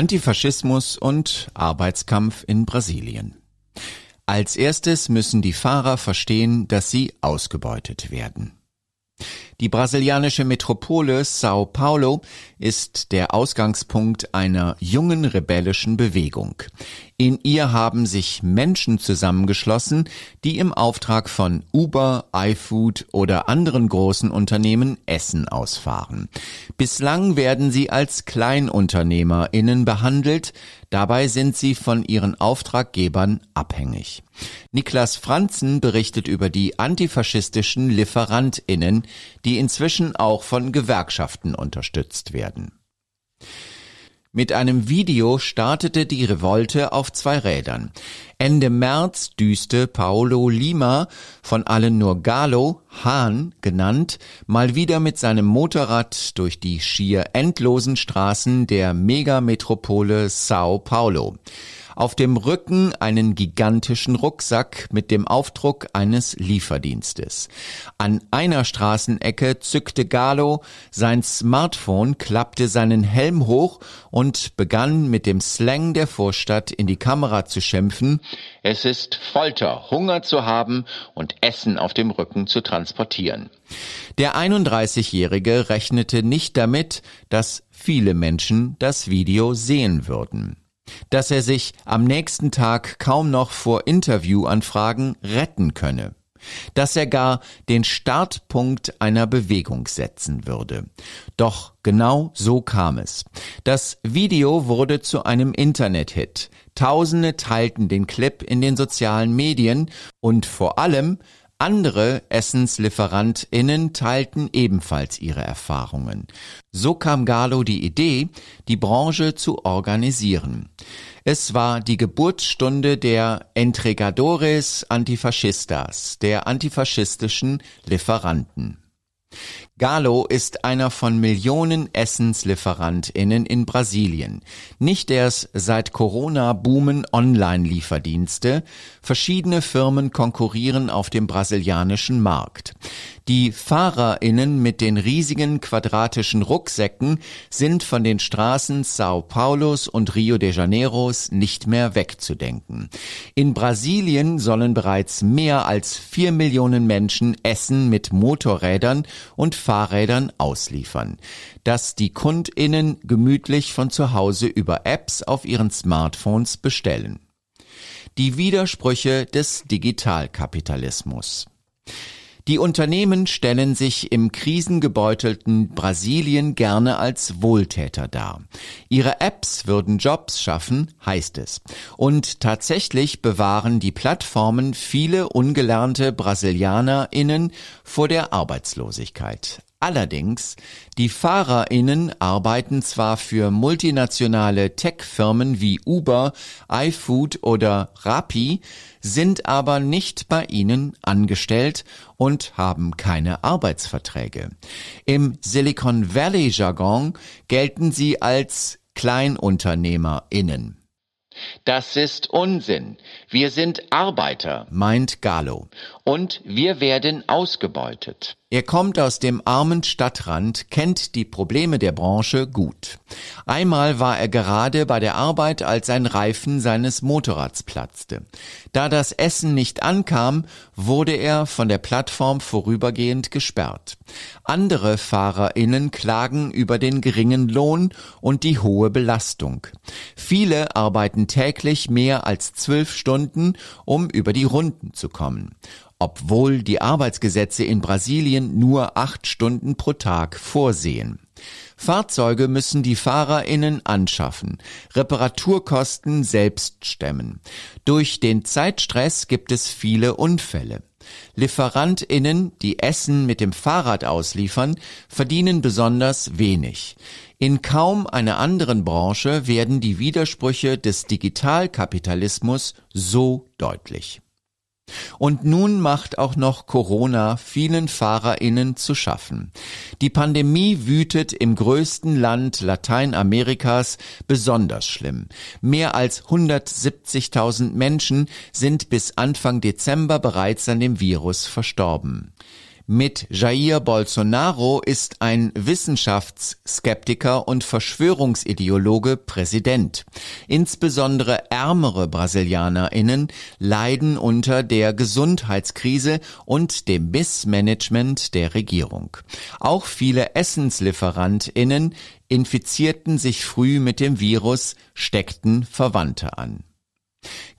Antifaschismus und Arbeitskampf in Brasilien. Als erstes müssen die Fahrer verstehen, dass sie ausgebeutet werden. Die brasilianische Metropole Sao Paulo ist der Ausgangspunkt einer jungen rebellischen Bewegung. In ihr haben sich Menschen zusammengeschlossen, die im Auftrag von Uber, iFood oder anderen großen Unternehmen Essen ausfahren. Bislang werden sie als KleinunternehmerInnen behandelt, dabei sind sie von ihren Auftraggebern abhängig. Niklas Franzen berichtet über die antifaschistischen LieferantInnen, die inzwischen auch von Gewerkschaften unterstützt werden. Mit einem Video startete die Revolte auf zwei Rädern. Ende März düste Paolo Lima, von allen nur Galo, Hahn genannt, mal wieder mit seinem Motorrad durch die schier endlosen Straßen der Megametropole Sao Paulo auf dem Rücken einen gigantischen Rucksack mit dem Aufdruck eines Lieferdienstes. An einer Straßenecke zückte Galo sein Smartphone, klappte seinen Helm hoch und begann mit dem Slang der Vorstadt in die Kamera zu schimpfen. Es ist Folter, Hunger zu haben und Essen auf dem Rücken zu transportieren. Der 31-Jährige rechnete nicht damit, dass viele Menschen das Video sehen würden dass er sich am nächsten Tag kaum noch vor Interviewanfragen retten könne, dass er gar den Startpunkt einer Bewegung setzen würde. Doch genau so kam es. Das Video wurde zu einem Internet-Hit. Tausende teilten den Clip in den sozialen Medien und vor allem andere EssenslieferantInnen teilten ebenfalls ihre Erfahrungen. So kam Galo die Idee, die Branche zu organisieren. Es war die Geburtsstunde der Entregadores Antifascistas, der antifaschistischen Lieferanten. Galo ist einer von Millionen EssenslieferantInnen in Brasilien. Nicht erst seit Corona boomen Online-Lieferdienste. Verschiedene Firmen konkurrieren auf dem brasilianischen Markt. Die FahrerInnen mit den riesigen quadratischen Rucksäcken sind von den Straßen Sao Paulos und Rio de Janeiros nicht mehr wegzudenken. In Brasilien sollen bereits mehr als vier Millionen Menschen Essen mit Motorrädern und Fahrrädern ausliefern, das die KundInnen gemütlich von zu Hause über Apps auf ihren Smartphones bestellen. Die Widersprüche des Digitalkapitalismus. Die Unternehmen stellen sich im krisengebeutelten Brasilien gerne als Wohltäter dar. Ihre Apps würden Jobs schaffen, heißt es. Und tatsächlich bewahren die Plattformen viele ungelernte Brasilianerinnen vor der Arbeitslosigkeit. Allerdings, die FahrerInnen arbeiten zwar für multinationale Tech-Firmen wie Uber, iFood oder Rappi, sind aber nicht bei ihnen angestellt und haben keine Arbeitsverträge. Im Silicon Valley Jargon gelten sie als KleinunternehmerInnen. Das ist Unsinn. Wir sind Arbeiter, meint Galo. Und wir werden ausgebeutet. Er kommt aus dem armen Stadtrand, kennt die Probleme der Branche gut. Einmal war er gerade bei der Arbeit, als ein Reifen seines Motorrads platzte. Da das Essen nicht ankam, wurde er von der Plattform vorübergehend gesperrt. Andere FahrerInnen klagen über den geringen Lohn und die hohe Belastung. Viele arbeiten täglich mehr als zwölf Stunden, um über die Runden zu kommen obwohl die Arbeitsgesetze in Brasilien nur acht Stunden pro Tag vorsehen. Fahrzeuge müssen die Fahrerinnen anschaffen, Reparaturkosten selbst stemmen. Durch den Zeitstress gibt es viele Unfälle. Lieferantinnen, die Essen mit dem Fahrrad ausliefern, verdienen besonders wenig. In kaum einer anderen Branche werden die Widersprüche des Digitalkapitalismus so deutlich. Und nun macht auch noch Corona vielen FahrerInnen zu schaffen. Die Pandemie wütet im größten Land Lateinamerikas besonders schlimm. Mehr als 170.000 Menschen sind bis Anfang Dezember bereits an dem Virus verstorben. Mit Jair Bolsonaro ist ein Wissenschaftsskeptiker und Verschwörungsideologe Präsident. Insbesondere ärmere Brasilianerinnen leiden unter der Gesundheitskrise und dem Missmanagement der Regierung. Auch viele Essenslieferantinnen infizierten sich früh mit dem Virus, steckten Verwandte an.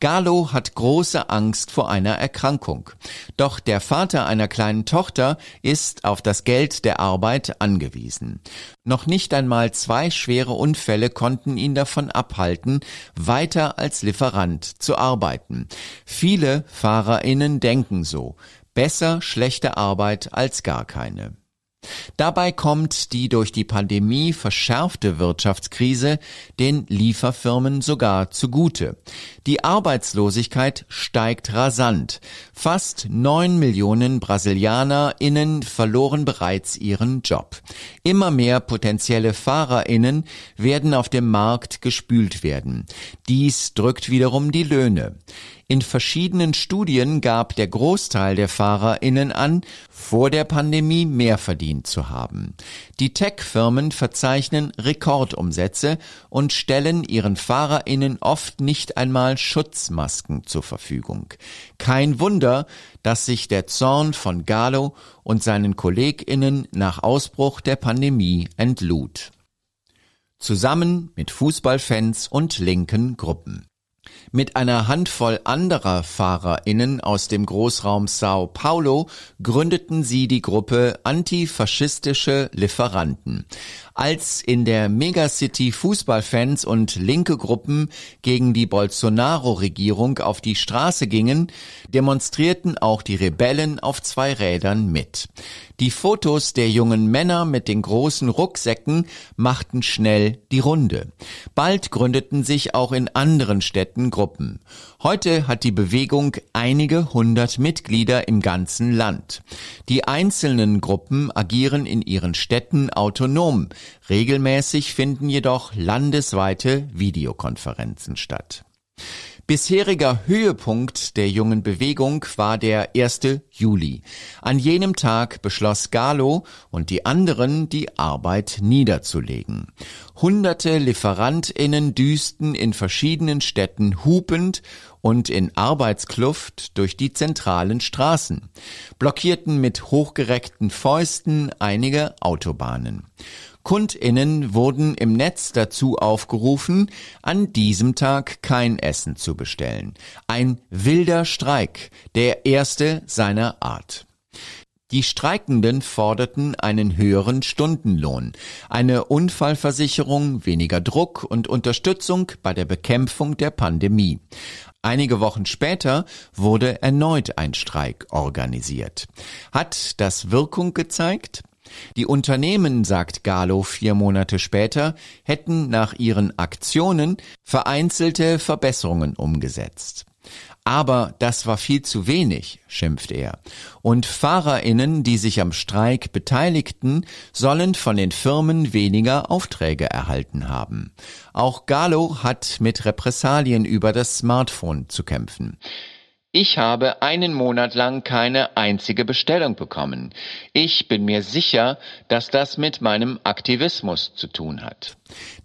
Galo hat große Angst vor einer Erkrankung. Doch der Vater einer kleinen Tochter ist auf das Geld der Arbeit angewiesen. Noch nicht einmal zwei schwere Unfälle konnten ihn davon abhalten, weiter als Lieferant zu arbeiten. Viele Fahrerinnen denken so. Besser schlechte Arbeit als gar keine. Dabei kommt die durch die Pandemie verschärfte Wirtschaftskrise den Lieferfirmen sogar zugute. Die Arbeitslosigkeit steigt rasant. Fast neun Millionen BrasilianerInnen verloren bereits ihren Job. Immer mehr potenzielle FahrerInnen werden auf dem Markt gespült werden. Dies drückt wiederum die Löhne. In verschiedenen Studien gab der Großteil der FahrerInnen an, vor der Pandemie mehr verdient zu haben. Die Tech-Firmen verzeichnen Rekordumsätze und stellen ihren FahrerInnen oft nicht einmal Schutzmasken zur Verfügung. Kein Wunder, dass sich der Zorn von Galo und seinen KollegInnen nach Ausbruch der Pandemie entlud. Zusammen mit Fußballfans und linken Gruppen. Mit einer Handvoll anderer FahrerInnen aus dem Großraum Sao Paulo gründeten sie die Gruppe Antifaschistische Lieferanten. Als in der Megacity Fußballfans und linke Gruppen gegen die Bolsonaro-Regierung auf die Straße gingen, demonstrierten auch die Rebellen auf zwei Rädern mit. Die Fotos der jungen Männer mit den großen Rucksäcken machten schnell die Runde. Bald gründeten sich auch in anderen Städten Gruppen. Heute hat die Bewegung einige hundert Mitglieder im ganzen Land. Die einzelnen Gruppen agieren in ihren Städten autonom. Regelmäßig finden jedoch landesweite Videokonferenzen statt. Bisheriger Höhepunkt der jungen Bewegung war der 1. Juli. An jenem Tag beschloss Galo und die anderen, die Arbeit niederzulegen. Hunderte Lieferantinnen düsten in verschiedenen Städten hupend und in Arbeitskluft durch die zentralen Straßen, blockierten mit hochgereckten Fäusten einige Autobahnen. KundInnen wurden im Netz dazu aufgerufen, an diesem Tag kein Essen zu bestellen. Ein wilder Streik, der erste seiner Art. Die Streikenden forderten einen höheren Stundenlohn, eine Unfallversicherung, weniger Druck und Unterstützung bei der Bekämpfung der Pandemie. Einige Wochen später wurde erneut ein Streik organisiert. Hat das Wirkung gezeigt? Die Unternehmen, sagt Galo vier Monate später, hätten nach ihren Aktionen vereinzelte Verbesserungen umgesetzt. Aber das war viel zu wenig, schimpft er. Und Fahrerinnen, die sich am Streik beteiligten, sollen von den Firmen weniger Aufträge erhalten haben. Auch Galo hat mit Repressalien über das Smartphone zu kämpfen. Ich habe einen Monat lang keine einzige Bestellung bekommen. Ich bin mir sicher, dass das mit meinem Aktivismus zu tun hat.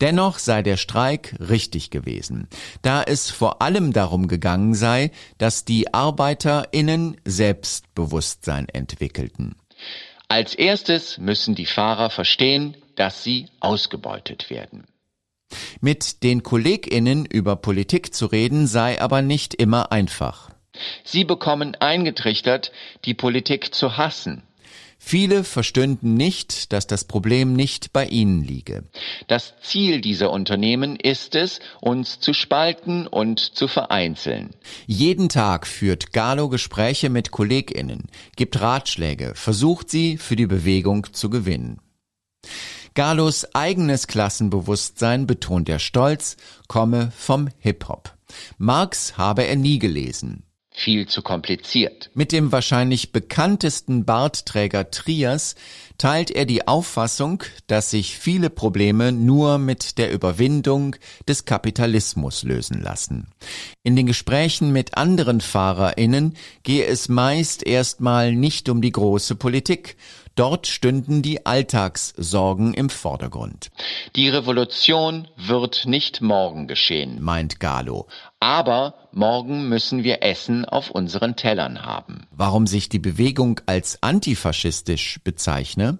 Dennoch sei der Streik richtig gewesen, da es vor allem darum gegangen sei, dass die Arbeiterinnen Selbstbewusstsein entwickelten. Als erstes müssen die Fahrer verstehen, dass sie ausgebeutet werden. Mit den Kolleginnen über Politik zu reden sei aber nicht immer einfach. Sie bekommen eingetrichtert, die Politik zu hassen. Viele verstünden nicht, dass das Problem nicht bei ihnen liege. Das Ziel dieser Unternehmen ist es, uns zu spalten und zu vereinzeln. Jeden Tag führt Galo Gespräche mit Kolleginnen, gibt Ratschläge, versucht sie für die Bewegung zu gewinnen. Galos eigenes Klassenbewusstsein, betont er stolz, komme vom Hip-Hop. Marx habe er nie gelesen. Viel zu kompliziert. Mit dem wahrscheinlich bekanntesten Bartträger Trias teilt er die Auffassung, dass sich viele Probleme nur mit der Überwindung des Kapitalismus lösen lassen. In den Gesprächen mit anderen Fahrerinnen gehe es meist erstmal nicht um die große Politik, Dort stünden die Alltagssorgen im Vordergrund. Die Revolution wird nicht morgen geschehen, meint Galo. Aber morgen müssen wir Essen auf unseren Tellern haben. Warum sich die Bewegung als antifaschistisch bezeichne?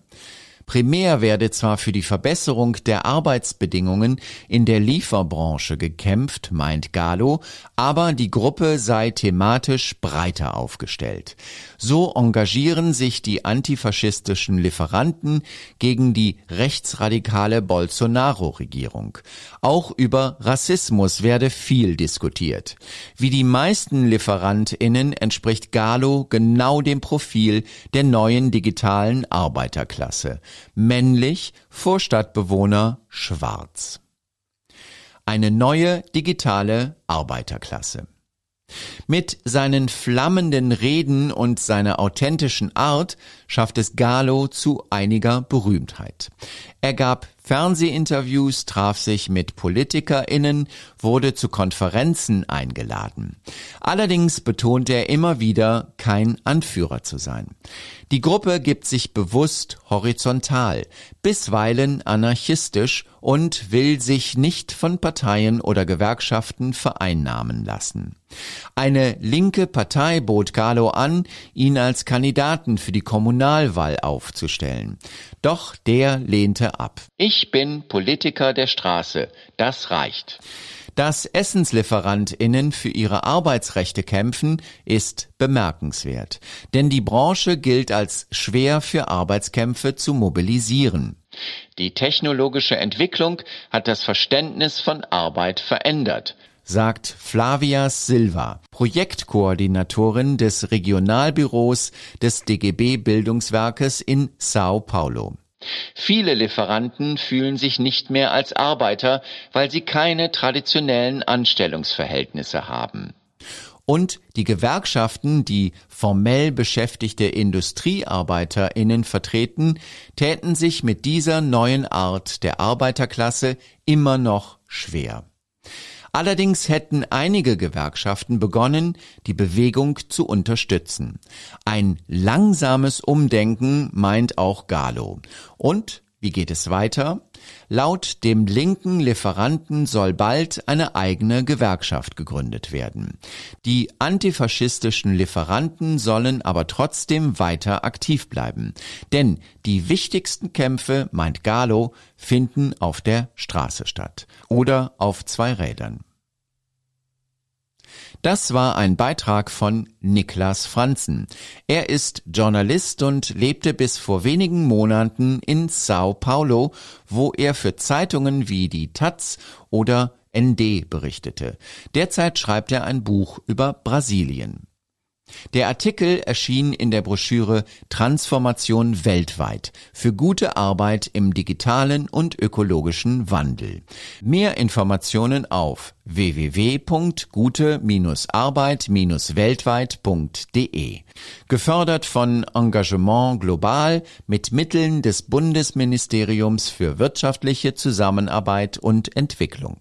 Primär werde zwar für die Verbesserung der Arbeitsbedingungen in der Lieferbranche gekämpft, meint Galo, aber die Gruppe sei thematisch breiter aufgestellt. So engagieren sich die antifaschistischen Lieferanten gegen die rechtsradikale Bolsonaro-Regierung. Auch über Rassismus werde viel diskutiert. Wie die meisten LieferantInnen entspricht Galo genau dem Profil der neuen digitalen Arbeiterklasse männlich, Vorstadtbewohner schwarz. Eine neue digitale Arbeiterklasse. Mit seinen flammenden Reden und seiner authentischen Art schafft es Galo zu einiger Berühmtheit. Er gab Fernsehinterviews, traf sich mit PolitikerInnen, wurde zu Konferenzen eingeladen. Allerdings betonte er immer wieder, kein Anführer zu sein. Die Gruppe gibt sich bewusst horizontal, bisweilen anarchistisch und will sich nicht von Parteien oder Gewerkschaften vereinnahmen lassen. Eine linke Partei bot Galo an, ihn als Kandidaten für die Kommunalwahl aufzustellen. Doch der lehnte ab. Ich bin Politiker der Straße. Das reicht. Dass Essenslieferantinnen für ihre Arbeitsrechte kämpfen, ist bemerkenswert. Denn die Branche gilt als schwer für Arbeitskämpfe zu mobilisieren. Die technologische Entwicklung hat das Verständnis von Arbeit verändert sagt Flavia Silva, Projektkoordinatorin des Regionalbüros des DGB Bildungswerkes in Sao Paulo. Viele Lieferanten fühlen sich nicht mehr als Arbeiter, weil sie keine traditionellen Anstellungsverhältnisse haben. Und die Gewerkschaften, die formell beschäftigte Industriearbeiterinnen vertreten, täten sich mit dieser neuen Art der Arbeiterklasse immer noch schwer. Allerdings hätten einige Gewerkschaften begonnen, die Bewegung zu unterstützen. Ein langsames Umdenken meint auch Galo. Und wie geht es weiter? Laut dem linken Lieferanten soll bald eine eigene Gewerkschaft gegründet werden. Die antifaschistischen Lieferanten sollen aber trotzdem weiter aktiv bleiben. Denn die wichtigsten Kämpfe, meint Galo, finden auf der Straße statt. Oder auf zwei Rädern. Das war ein Beitrag von Niklas Franzen. Er ist Journalist und lebte bis vor wenigen Monaten in Sao Paulo, wo er für Zeitungen wie die Taz oder ND berichtete. Derzeit schreibt er ein Buch über Brasilien. Der Artikel erschien in der Broschüre Transformation weltweit für gute Arbeit im digitalen und ökologischen Wandel. Mehr Informationen auf www.gute-arbeit-weltweit.de. Gefördert von Engagement Global mit Mitteln des Bundesministeriums für wirtschaftliche Zusammenarbeit und Entwicklung.